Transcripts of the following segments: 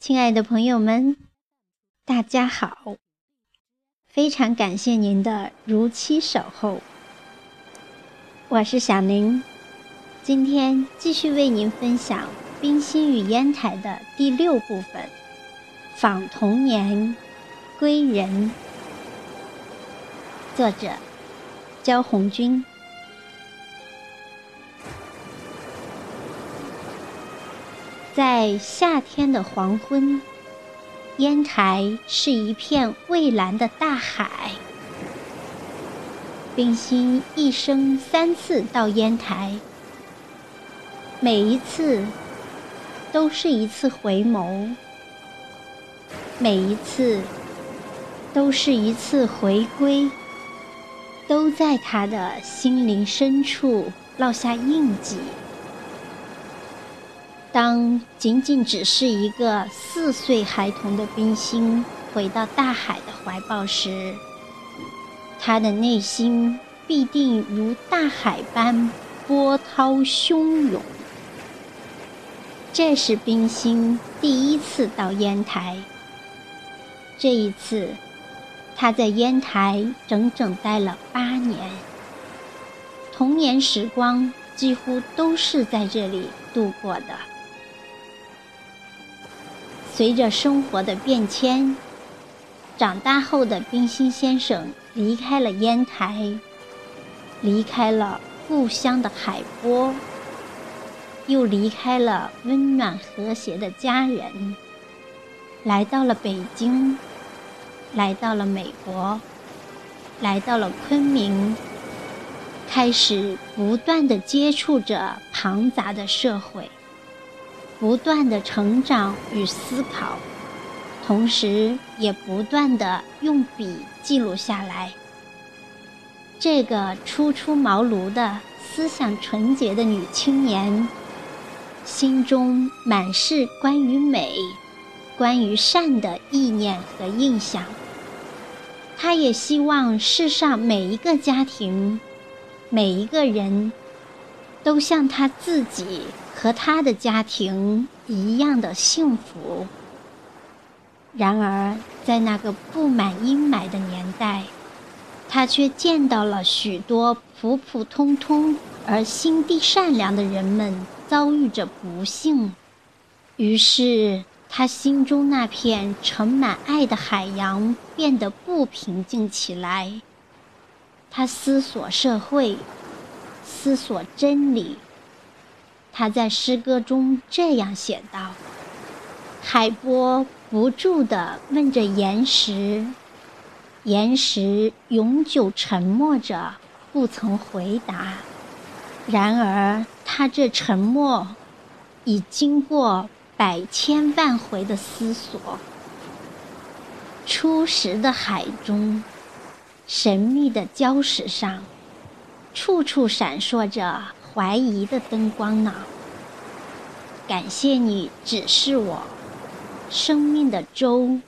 亲爱的朋友们，大家好！非常感谢您的如期守候。我是小宁，今天继续为您分享《冰心与烟台》的第六部分《访童年归人》，作者焦红军。在夏天的黄昏，烟台是一片蔚蓝的大海。冰心一生三次到烟台，每一次都是一次回眸，每一次都是一次回归，都在他的心灵深处烙下印记。当仅仅只是一个四岁孩童的冰心回到大海的怀抱时，他的内心必定如大海般波涛汹涌。这是冰心第一次到烟台。这一次，他在烟台整整待了八年，童年时光几乎都是在这里度过的。随着生活的变迁，长大后的冰心先生离开了烟台，离开了故乡的海波，又离开了温暖和谐的家人，来到了北京，来到了美国，来到了昆明，开始不断的接触着庞杂的社会。不断的成长与思考，同时也不断的用笔记录下来。这个初出茅庐的思想纯洁的女青年，心中满是关于美、关于善的意念和印象。她也希望世上每一个家庭、每一个人。都像她自己和他的家庭一样的幸福。然而，在那个布满阴霾的年代，他却见到了许多普普通通而心地善良的人们遭遇着不幸。于是，他心中那片盛满爱的海洋变得不平静起来。他思索社会。思索真理，他在诗歌中这样写道：“海波不住地问着岩石，岩石永久沉默着，不曾回答。然而，他这沉默已经过百千万回的思索。初时的海中，神秘的礁石上。”处处闪烁着怀疑的灯光呢。感谢你指示我，生命的舟，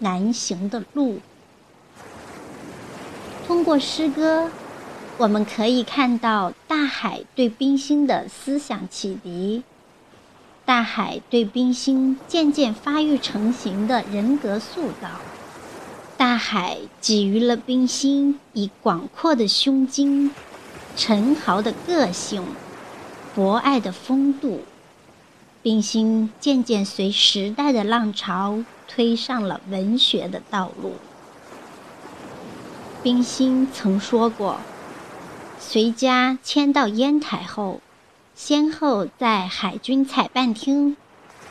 难行的路。通过诗歌，我们可以看到大海对冰心的思想启迪，大海对冰心渐渐发育成型的人格塑造，大海给予了冰心以广阔的胸襟。陈豪的个性，博爱的风度，冰心渐渐随时代的浪潮推上了文学的道路。冰心曾说过，随家迁到烟台后，先后在海军采办厅、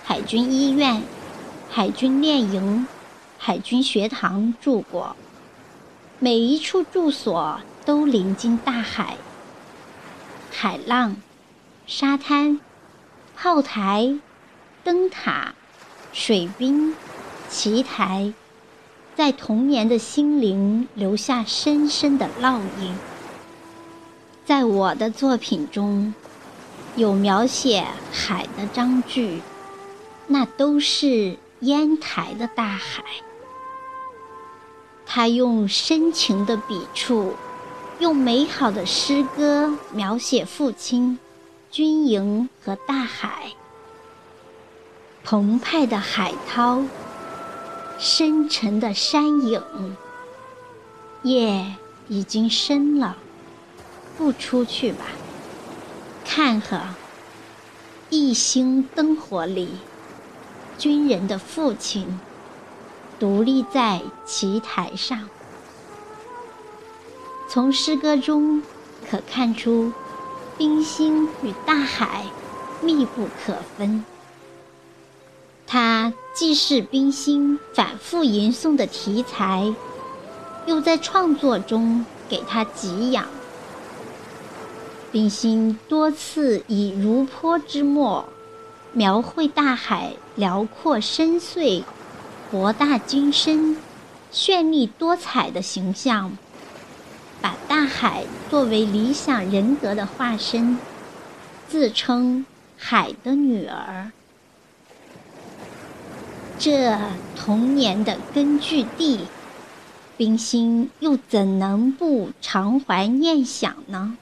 海军医院、海军练营、海军学堂住过，每一处住所都临近大海。海浪、沙滩、炮台、灯塔、水兵、旗台，在童年的心灵留下深深的烙印。在我的作品中，有描写海的章句，那都是烟台的大海。他用深情的笔触。用美好的诗歌描写父亲、军营和大海。澎湃的海涛，深沉的山影。夜已经深了，不出去吧？看呵，一星灯火里，军人的父亲独立在旗台上。从诗歌中可看出，冰心与大海密不可分。它既是冰心反复吟诵的题材，又在创作中给他给养。冰心多次以如泼之墨描绘大海辽阔深邃、博大精深、绚丽多彩的形象。把大海作为理想人格的化身，自称“海的女儿”。这童年的根据地，冰心又怎能不常怀念想呢？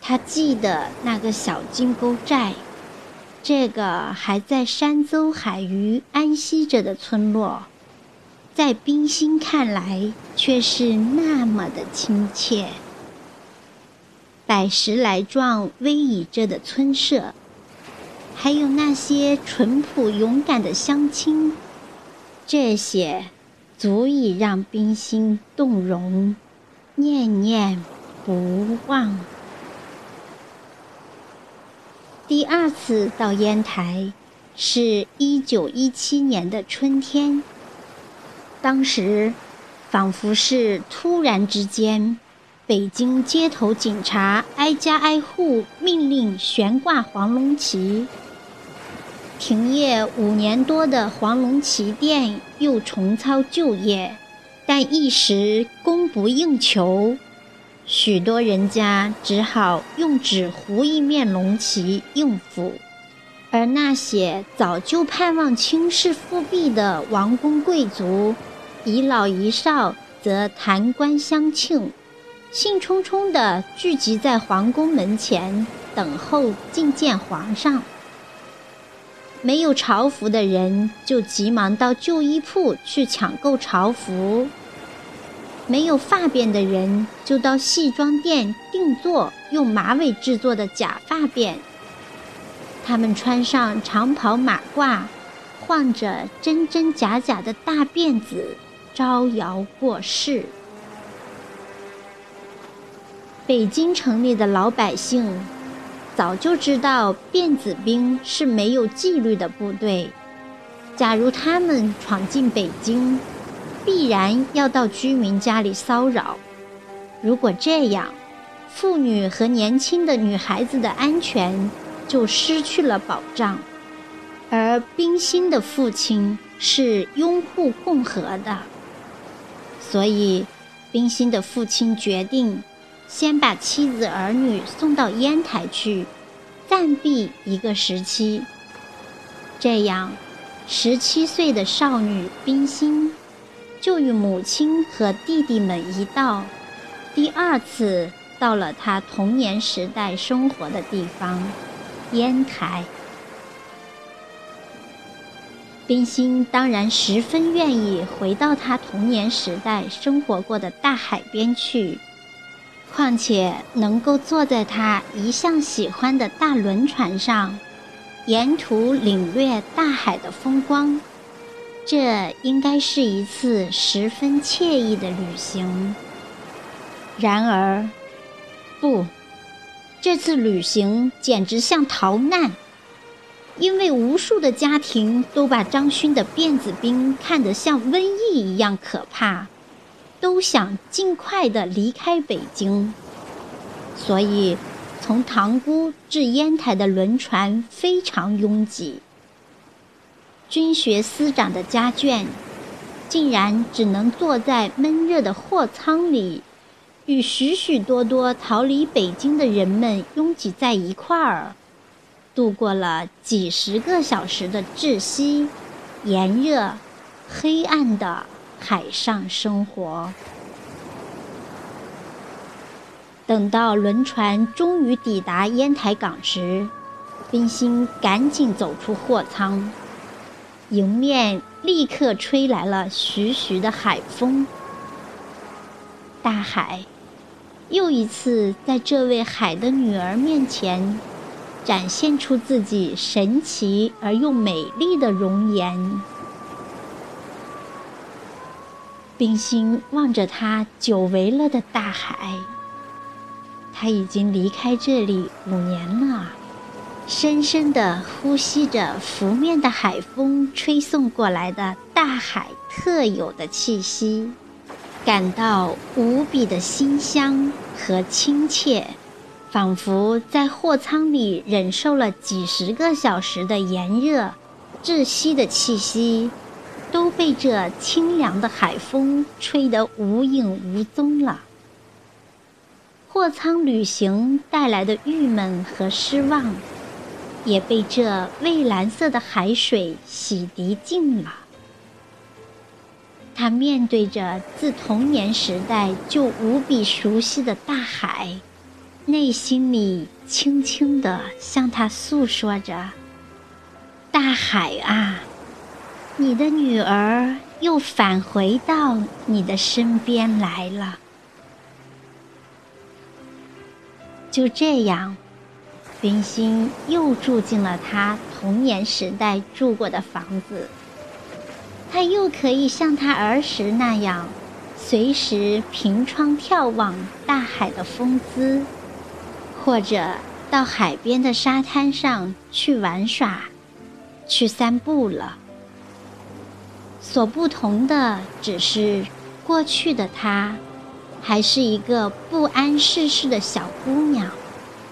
他记得那个小金沟寨，这个还在山州海鱼安息着的村落。在冰心看来，却是那么的亲切。百十来幢逶迤着的村舍，还有那些淳朴勇敢的乡亲，这些足以让冰心动容，念念不忘。第二次到烟台，是一九一七年的春天。当时，仿佛是突然之间，北京街头警察挨家挨户命令悬挂黄龙旗。停业五年多的黄龙旗店又重操旧业，但一时供不应求，许多人家只好用纸糊一面龙旗应付。而那些早就盼望轻视复辟的王公贵族，一老一少则弹冠相庆，兴冲冲地聚集在皇宫门前等候觐见皇上。没有朝服的人就急忙到旧衣铺去抢购朝服；没有发辫的人就到戏装店定做用马尾制作的假发辫。他们穿上长袍马褂，晃着真真假假的大辫子。招摇过市。北京城里的老百姓早就知道辫子兵是没有纪律的部队。假如他们闯进北京，必然要到居民家里骚扰。如果这样，妇女和年轻的女孩子的安全就失去了保障。而冰心的父亲是拥护共和的。所以，冰心的父亲决定先把妻子儿女送到烟台去暂避一个时期。这样，十七岁的少女冰心就与母亲和弟弟们一道，第二次到了她童年时代生活的地方——烟台。冰心当然十分愿意回到他童年时代生活过的大海边去，况且能够坐在他一向喜欢的大轮船上，沿途领略大海的风光，这应该是一次十分惬意的旅行。然而，不，这次旅行简直像逃难。因为无数的家庭都把张勋的辫子兵看得像瘟疫一样可怕，都想尽快的离开北京，所以从塘沽至烟台的轮船非常拥挤。军学司长的家眷，竟然只能坐在闷热的货舱里，与许许多多逃离北京的人们拥挤在一块儿。度过了几十个小时的窒息、炎热、黑暗的海上生活。等到轮船终于抵达烟台港时，冰心赶紧走出货舱，迎面立刻吹来了徐徐的海风。大海又一次在这位海的女儿面前，展现出自己神奇而又美丽的容颜。冰心望着他久违了的大海，他已经离开这里五年了。深深地呼吸着拂面的海风吹送过来的大海特有的气息，感到无比的馨香和亲切，仿佛在货舱里忍受了几十个小时的炎热、窒息的气息，都被这清凉的海风吹得无影无踪了。货舱旅行带来的郁闷和失望。也被这蔚蓝色的海水洗涤净了。他面对着自童年时代就无比熟悉的大海，内心里轻轻地向他诉说着：“大海啊，你的女儿又返回到你的身边来了。”就这样。冰心又住进了他童年时代住过的房子，他又可以像他儿时那样，随时凭窗眺望大海的风姿，或者到海边的沙滩上去玩耍、去散步了。所不同的只是，过去的她，还是一个不谙世事的小姑娘。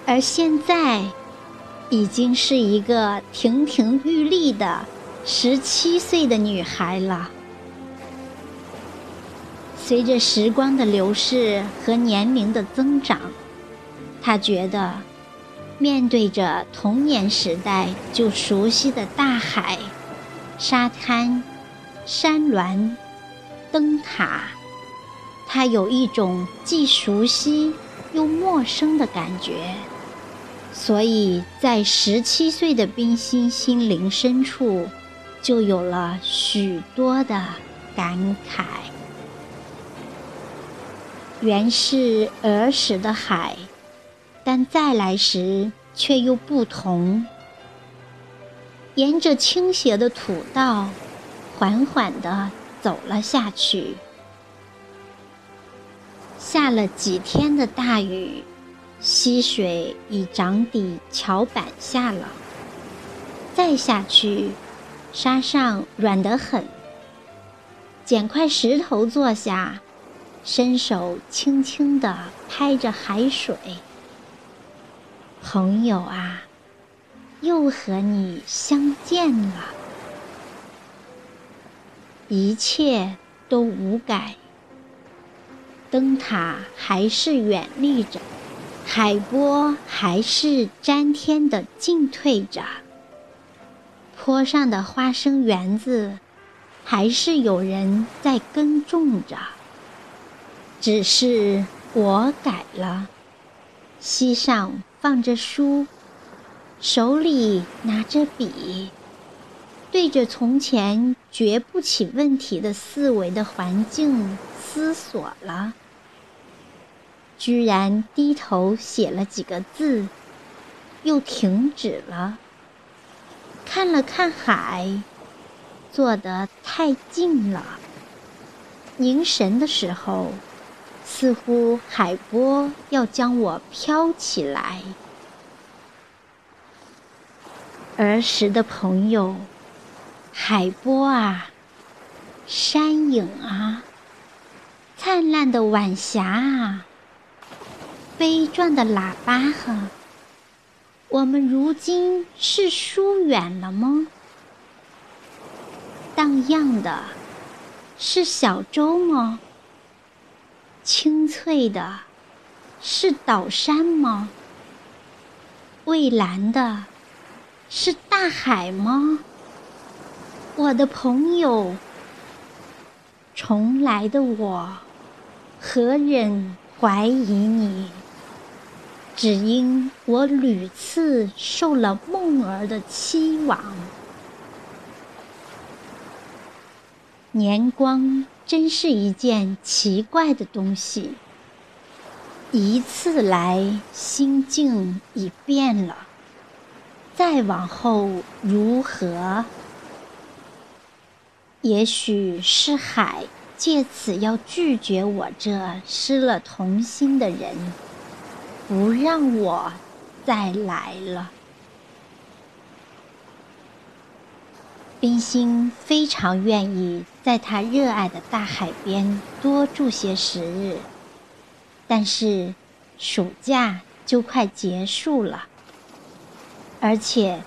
而现在，已经是一个亭亭玉立的十七岁的女孩了。随着时光的流逝和年龄的增长，他觉得，面对着童年时代就熟悉的大海、沙滩、山峦、灯塔，他有一种既熟悉又陌生的感觉。所以在十七岁的冰心心灵深处，就有了许多的感慨。原是儿时的海，但再来时却又不同。沿着倾斜的土道，缓缓地走了下去。下了几天的大雨。溪水已涨抵桥板下了，再下去，沙上软得很。捡块石头坐下，伸手轻轻地拍着海水。朋友啊，又和你相见了，一切都无改，灯塔还是远立着。海波还是沾天的进退着，坡上的花生园子还是有人在耕种着。只是我改了，膝上放着书，手里拿着笔，对着从前绝不起问题的四维的环境思索了。居然低头写了几个字，又停止了。看了看海，坐得太近了。凝神的时候，似乎海波要将我飘起来。儿时的朋友，海波啊，山影啊，灿烂的晚霞啊。悲壮的喇叭哈，我们如今是疏远了吗？荡漾的是小舟吗？清脆的是岛山吗？蔚蓝的是大海吗？我的朋友，重来的我，何忍怀疑你？只因我屡次受了梦儿的欺罔，年光真是一件奇怪的东西，一次来，心境已变了。再往后如何？也许是海借此要拒绝我这失了童心的人，不让我再来了。冰心非常愿意在他热爱的大海边多住些时日，但是暑假就快结束了。而且，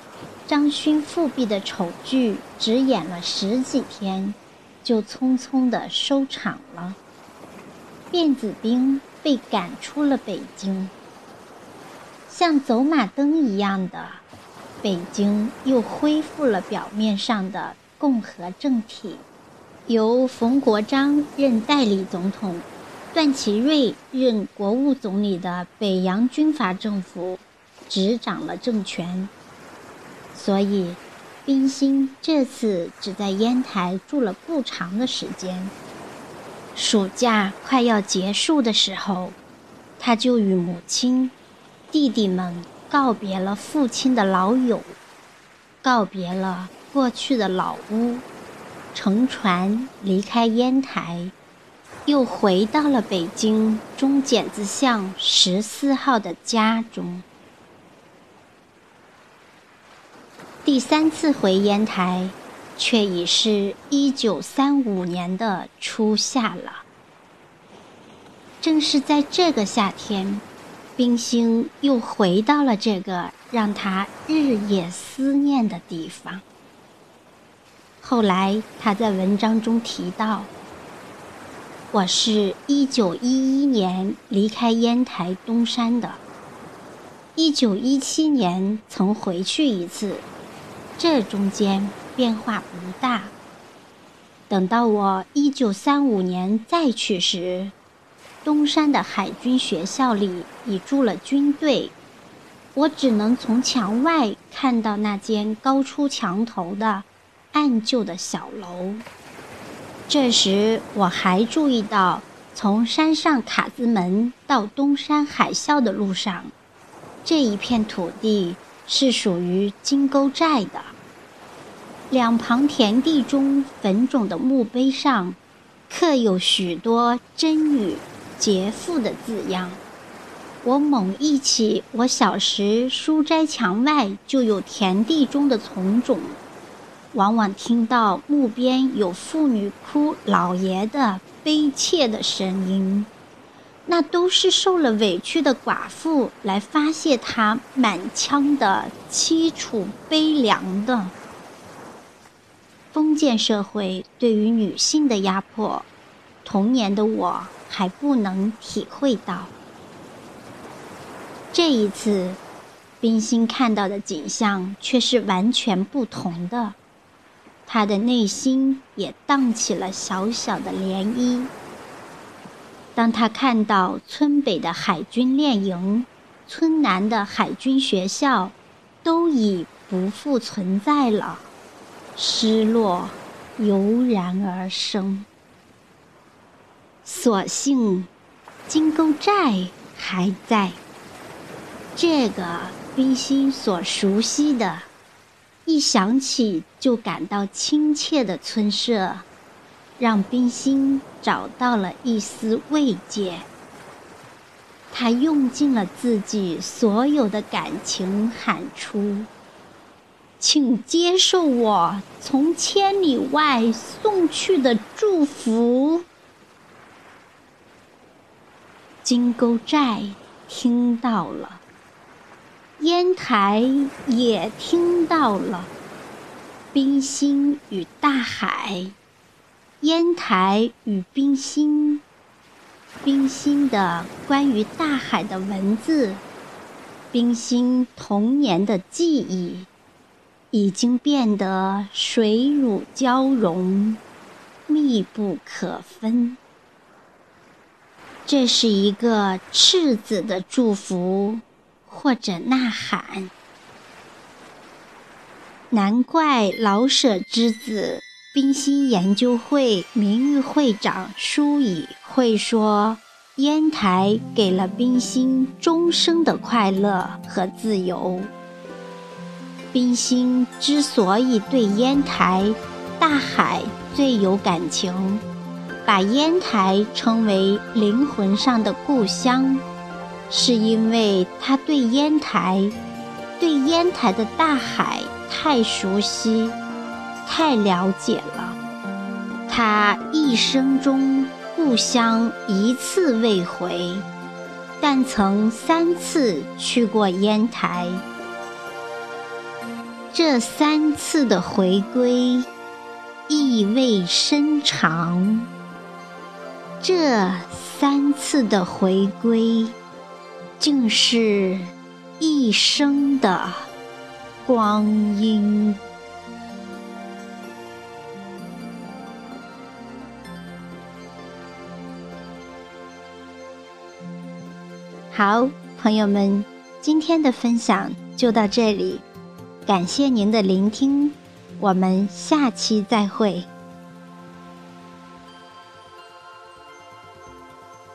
张勋复辟的丑剧只演了十几天，就匆匆的收场了。卞子冰被赶出了北京，像走马灯一样的，北京又恢复了表面上的共和政体，由冯国璋任代理总统，段祺瑞任国务总理的北洋军阀政府。执掌了政权，所以冰心这次只在烟台住了不长的时间。暑假快要结束的时候，他就与母亲、弟弟们告别了父亲的老友，告别了过去的老屋，乘船离开烟台，又回到了北京中剪子巷十四号的家中。第三次回烟台，却已是一九三五年的初夏了。正是在这个夏天，冰心又回到了这个让他日夜思念的地方。后来他在文章中提到：“我是一九一一年离开烟台东山的，一九一七年曾回去一次。”这中间变化不大。等到我一九三五年再去时，东山的海军学校里已住了军队，我只能从墙外看到那间高出墙头的暗旧的小楼。这时我还注意到，从山上卡子门到东山海校的路上，这一片土地。是属于金沟寨的。两旁田地中坟冢的墓碑上，刻有许多真女劫富的字样。我猛忆起我小时书斋墙外就有田地中的丛冢，往往听到墓边有妇女哭老爷的悲切的声音。那都是受了委屈的寡妇来发泄她满腔的凄楚悲凉的。封建社会对于女性的压迫，童年的我还不能体会到。这一次，冰心看到的景象却是完全不同的，她的内心也荡起了小小的涟漪。当他看到村北的海军练营、村南的海军学校都已不复存在了，失落油然而生。所幸金沟寨还在，这个冰心所熟悉的，一想起就感到亲切的村舍。让冰心找到了一丝慰藉。他用尽了自己所有的感情，喊出：“请接受我从千里外送去的祝福。”金沟寨听到了，烟台也听到了，冰心与大海。烟台与冰心，冰心的关于大海的文字，冰心童年的记忆，已经变得水乳交融，密不可分。这是一个赤子的祝福，或者呐喊。难怪老舍之子。冰心研究会名誉会长舒乙会说：“烟台给了冰心终生的快乐和自由。”冰心之所以对烟台、大海最有感情，把烟台称为灵魂上的故乡，是因为他对烟台、对烟台的大海太熟悉。太了解了，他一生中故乡一次未回，但曾三次去过烟台。这三次的回归意味深长，这三次的回归竟是一生的光阴。好，朋友们，今天的分享就到这里，感谢您的聆听，我们下期再会。